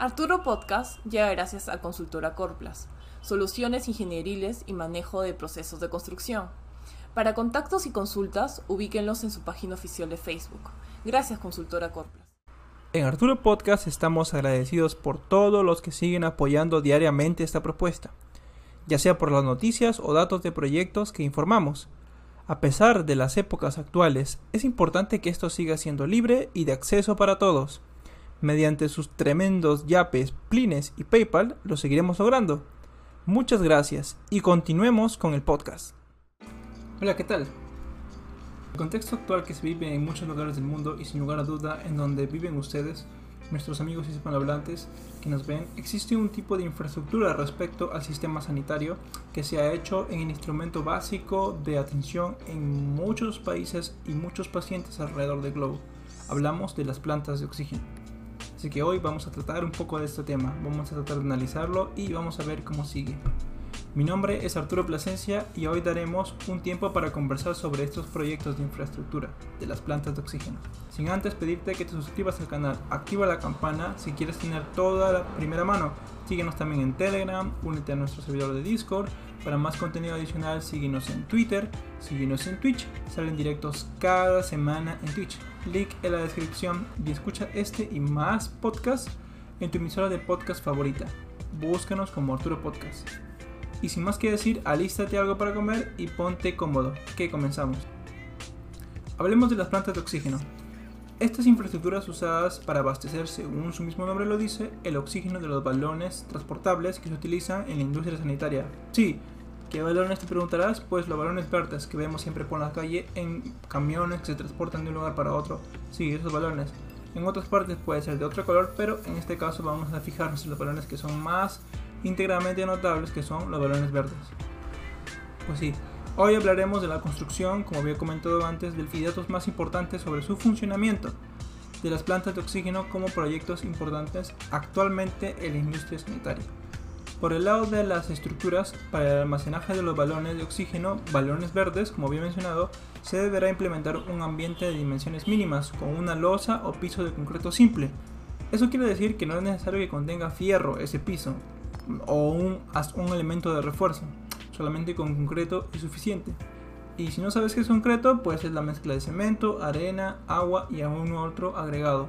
Arturo Podcast llega gracias a Consultora Corplas, soluciones ingenieriles y manejo de procesos de construcción. Para contactos y consultas, ubíquenlos en su página oficial de Facebook. Gracias, Consultora Corplas. En Arturo Podcast estamos agradecidos por todos los que siguen apoyando diariamente esta propuesta, ya sea por las noticias o datos de proyectos que informamos. A pesar de las épocas actuales, es importante que esto siga siendo libre y de acceso para todos. Mediante sus tremendos yapes, plines y PayPal lo seguiremos logrando. Muchas gracias y continuemos con el podcast. Hola, ¿qué tal? El contexto actual que se vive en muchos lugares del mundo y sin lugar a duda en donde viven ustedes, nuestros amigos hispanohablantes que nos ven, existe un tipo de infraestructura respecto al sistema sanitario que se ha hecho en el instrumento básico de atención en muchos países y muchos pacientes alrededor del globo. Hablamos de las plantas de oxígeno. Así que hoy vamos a tratar un poco de este tema, vamos a tratar de analizarlo y vamos a ver cómo sigue. Mi nombre es Arturo Plasencia y hoy daremos un tiempo para conversar sobre estos proyectos de infraestructura de las plantas de oxígeno. Sin antes pedirte que te suscribas al canal, activa la campana si quieres tener toda la primera mano. Síguenos también en Telegram, únete a nuestro servidor de Discord. Para más contenido adicional, síguenos en Twitter, síguenos en Twitch. Salen directos cada semana en Twitch. Link en la descripción y escucha este y más podcasts en tu emisora de podcast favorita. Búscanos como Arturo Podcast. Y sin más que decir, alístate algo para comer y ponte cómodo, que comenzamos. Hablemos de las plantas de oxígeno. Estas infraestructuras usadas para abastecer, según su mismo nombre lo dice, el oxígeno de los balones transportables que se utilizan en la industria sanitaria. Sí, ¿qué balones te preguntarás? Pues los balones verdes que vemos siempre por la calle en camiones que se transportan de un lugar para otro. Sí, esos balones. En otras partes puede ser de otro color, pero en este caso vamos a fijarnos en los balones que son más íntegramente notables que son los balones verdes. Pues sí, hoy hablaremos de la construcción, como había comentado antes, del datos más importantes sobre su funcionamiento, de las plantas de oxígeno como proyectos importantes actualmente en la industria sanitaria. Por el lado de las estructuras, para el almacenaje de los balones de oxígeno, balones verdes, como había mencionado, se deberá implementar un ambiente de dimensiones mínimas, con una losa o piso de concreto simple. Eso quiere decir que no es necesario que contenga fierro ese piso, o un, un elemento de refuerzo. Solamente con concreto es suficiente. Y si no sabes qué es concreto, pues es la mezcla de cemento, arena, agua y algún otro agregado.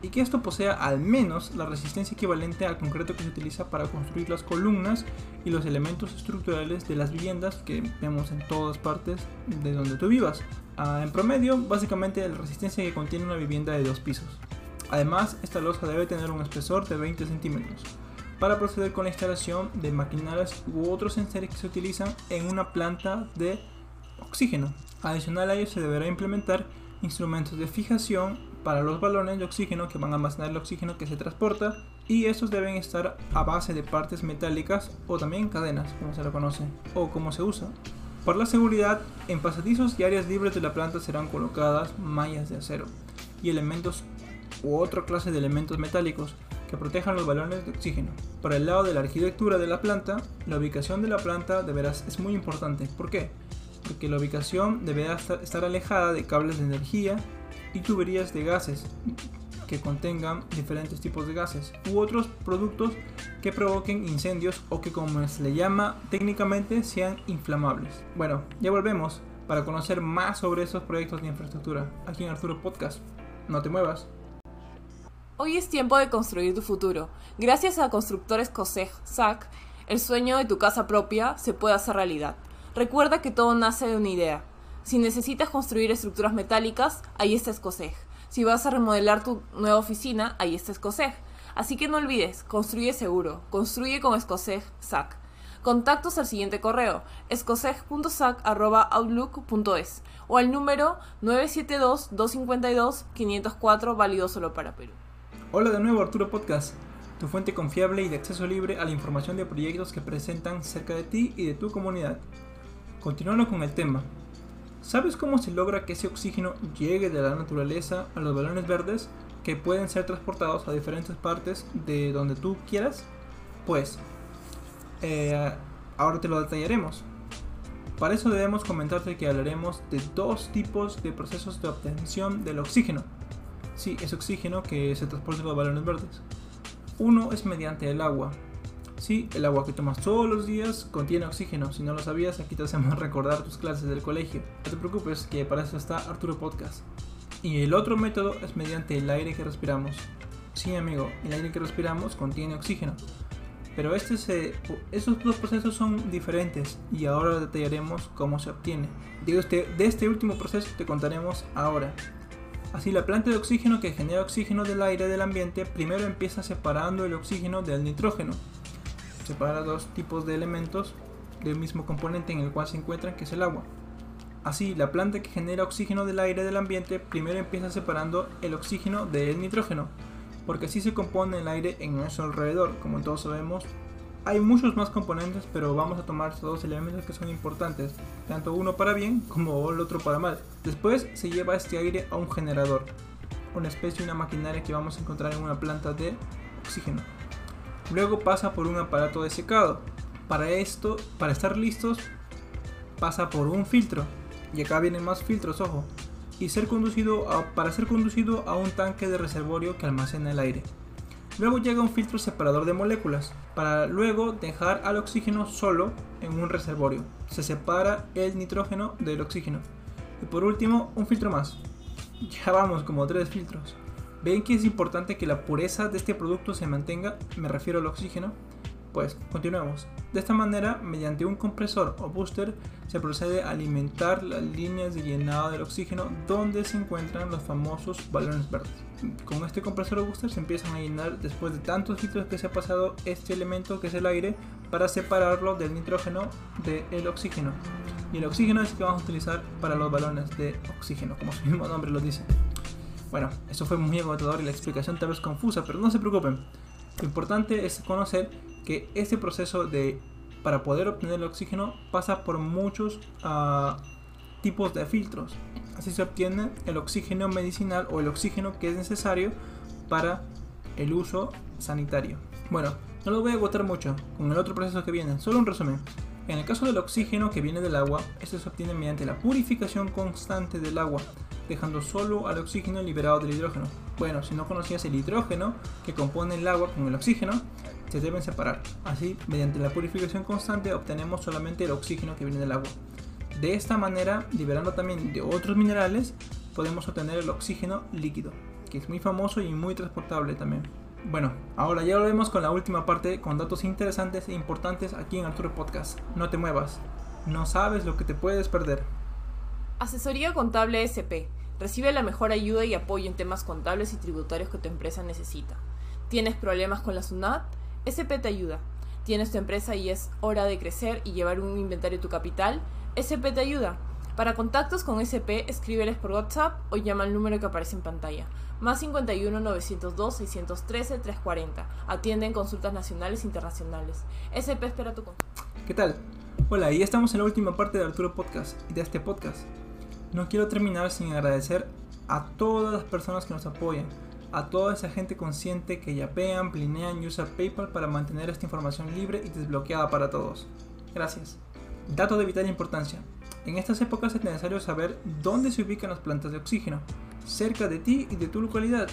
Y que esto posea al menos la resistencia equivalente al concreto que se utiliza para construir las columnas y los elementos estructurales de las viviendas que vemos en todas partes de donde tú vivas. Ah, en promedio, básicamente la resistencia que contiene una vivienda de dos pisos. Además, esta losa debe tener un espesor de 20 centímetros para proceder con la instalación de maquinarias u otros sensores que se utilizan en una planta de oxígeno. Adicional a ello se deberá implementar instrumentos de fijación para los balones de oxígeno que van a almacenar el oxígeno que se transporta y estos deben estar a base de partes metálicas o también cadenas, como se lo conoce, o como se usa. Para la seguridad, en pasadizos y áreas libres de la planta serán colocadas mallas de acero y elementos u otra clase de elementos metálicos que protejan los balones de oxígeno. Por el lado de la arquitectura de la planta, la ubicación de la planta de veras es muy importante. ¿Por qué? Porque la ubicación deberá estar alejada de cables de energía y tuberías de gases que contengan diferentes tipos de gases u otros productos que provoquen incendios o que como se le llama técnicamente sean inflamables. Bueno, ya volvemos para conocer más sobre esos proyectos de infraestructura aquí en Arturo Podcast. No te muevas. Hoy es tiempo de construir tu futuro. Gracias a Constructores COSEG SAC, el sueño de tu casa propia se puede hacer realidad. Recuerda que todo nace de una idea. Si necesitas construir estructuras metálicas, ahí está Escoseg. Si vas a remodelar tu nueva oficina, ahí está Escoseg. Así que no olvides, construye seguro, construye con Escoseg SAC. Contactos al siguiente correo, escoseg.sac.outlook.es o al número 972-252-504 válido solo para Perú. Hola de nuevo Arturo Podcast, tu fuente confiable y de acceso libre a la información de proyectos que presentan cerca de ti y de tu comunidad. Continuando con el tema, ¿sabes cómo se logra que ese oxígeno llegue de la naturaleza a los balones verdes que pueden ser transportados a diferentes partes de donde tú quieras? Pues, eh, ahora te lo detallaremos. Para eso debemos comentarte que hablaremos de dos tipos de procesos de obtención del oxígeno Sí, es oxígeno que se transporta en los balones verdes. Uno es mediante el agua. Sí, el agua que tomas todos los días contiene oxígeno. Si no lo sabías, aquí te hacemos recordar tus clases del colegio. No te preocupes, que para eso está Arturo Podcast. Y el otro método es mediante el aire que respiramos. Sí, amigo, el aire que respiramos contiene oxígeno. Pero este se, esos dos procesos son diferentes y ahora detallaremos cómo se obtiene. De este, de este último proceso te contaremos ahora. Así la planta de oxígeno que genera oxígeno del aire del ambiente primero empieza separando el oxígeno del nitrógeno. Separa dos tipos de elementos del mismo componente en el cual se encuentran que es el agua. Así la planta que genera oxígeno del aire del ambiente primero empieza separando el oxígeno del nitrógeno porque así se compone el aire en nuestro alrededor. Como todos sabemos, hay muchos más componentes, pero vamos a tomar estos dos elementos que son importantes, tanto uno para bien como el otro para mal. Después se lleva este aire a un generador, una especie de una maquinaria que vamos a encontrar en una planta de oxígeno. Luego pasa por un aparato de secado. Para esto, para estar listos, pasa por un filtro. Y acá vienen más filtros, ojo y ser conducido para ser conducido a un tanque de reservorio que almacena el aire. Luego llega un filtro separador de moléculas, para luego dejar al oxígeno solo en un reservorio. Se separa el nitrógeno del oxígeno. Y por último, un filtro más. Ya vamos, como tres filtros. ¿Ven que es importante que la pureza de este producto se mantenga? Me refiero al oxígeno. Pues continuemos. De esta manera, mediante un compresor o booster, se procede a alimentar las líneas de llenado del oxígeno donde se encuentran los famosos balones verdes. Con este compresor o booster se empiezan a llenar después de tantos litros que se ha pasado este elemento que es el aire para separarlo del nitrógeno del oxígeno. Y el oxígeno es el que vamos a utilizar para los balones de oxígeno, como su mismo nombre lo dice. Bueno, eso fue muy agotador y la explicación tal vez confusa, pero no se preocupen. Lo importante es conocer que este proceso de para poder obtener el oxígeno pasa por muchos uh, tipos de filtros. Así se obtiene el oxígeno medicinal o el oxígeno que es necesario para el uso sanitario. Bueno, no lo voy a agotar mucho con el otro proceso que viene, solo un resumen. En el caso del oxígeno que viene del agua, este se obtiene mediante la purificación constante del agua, dejando solo al oxígeno liberado del hidrógeno. Bueno, si no conocías el hidrógeno que compone el agua con el oxígeno, se deben separar. Así, mediante la purificación constante obtenemos solamente el oxígeno que viene del agua. De esta manera, liberando también de otros minerales, podemos obtener el oxígeno líquido, que es muy famoso y muy transportable también. Bueno, ahora ya lo vemos con la última parte, con datos interesantes e importantes aquí en Arturo Podcast. No te muevas, no sabes lo que te puedes perder. Asesoría Contable SP. Recibe la mejor ayuda y apoyo en temas contables y tributarios que tu empresa necesita. ¿Tienes problemas con la SUNAT? SP te ayuda. ¿Tienes tu empresa y es hora de crecer y llevar un inventario de tu capital? SP te ayuda. Para contactos con SP, escríbeles por WhatsApp o llama al número que aparece en pantalla. Más 51 902 613 340. Atienden consultas nacionales e internacionales. SP espera tu consulta. ¿Qué tal? Hola, y estamos en la última parte de Arturo Podcast y de este podcast. No quiero terminar sin agradecer a todas las personas que nos apoyan a toda esa gente consciente que yapean, plinean y usa PayPal para mantener esta información libre y desbloqueada para todos. Gracias. Dato de vital importancia. En estas épocas es necesario saber dónde se ubican las plantas de oxígeno, cerca de ti y de tu localidad.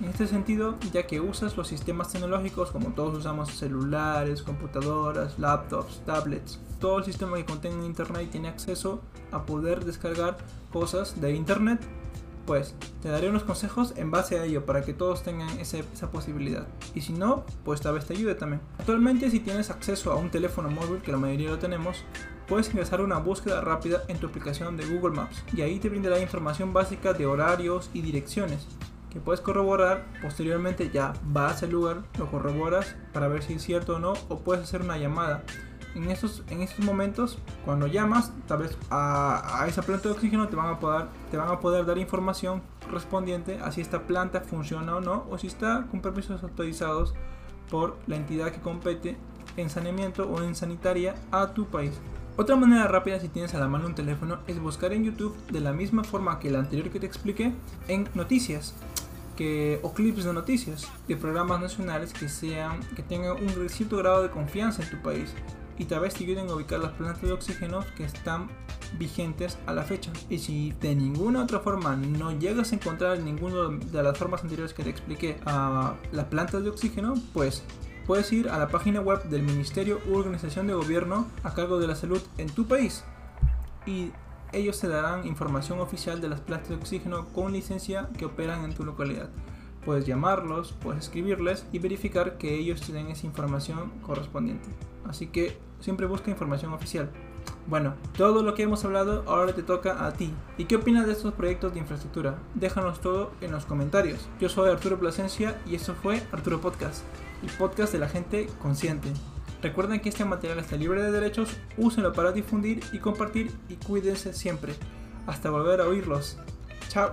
En este sentido, ya que usas los sistemas tecnológicos como todos usamos celulares, computadoras, laptops, tablets, todo el sistema que contiene internet tiene acceso a poder descargar cosas de internet pues te daré unos consejos en base a ello para que todos tengan esa posibilidad. Y si no, pues tal vez te ayude también. Actualmente si tienes acceso a un teléfono móvil, que la mayoría lo tenemos, puedes ingresar una búsqueda rápida en tu aplicación de Google Maps y ahí te brindará información básica de horarios y direcciones que puedes corroborar posteriormente ya vas al lugar, lo corroboras para ver si es cierto o no o puedes hacer una llamada en estos, en estos momentos, cuando llamas, tal vez a, esa planta de oxígeno te van, a poder, te van a poder dar información correspondiente a si esta planta funciona o no, o si está con permisos autorizados por la entidad que compete en saneamiento o en sanitaria a tu país. Otra manera rápida si tienes a la mano un teléfono es buscar en YouTube de la misma forma que la anterior que te expliqué en noticias que, o clips de noticias de programas nacionales que sean que tengan un cierto grado de confianza en tu país y tal vez te ayuden a ubicar las plantas de oxígeno que están vigentes a la fecha. Y si de ninguna otra forma no llegas a encontrar ninguna de las formas anteriores que te expliqué a las plantas de oxígeno, pues puedes ir a la página web del Ministerio u Organización de Gobierno a cargo de la salud en tu país y ellos te darán información oficial de las plantas de oxígeno con licencia que operan en tu localidad. Puedes llamarlos, puedes escribirles y verificar que ellos te den esa información correspondiente. Así que siempre busca información oficial. Bueno, todo lo que hemos hablado ahora te toca a ti. ¿Y qué opinas de estos proyectos de infraestructura? Déjanos todo en los comentarios. Yo soy Arturo Plasencia y esto fue Arturo Podcast, el podcast de la gente consciente. Recuerden que este material está libre de derechos, úsenlo para difundir y compartir y cuídense siempre. Hasta volver a oírlos. Chao.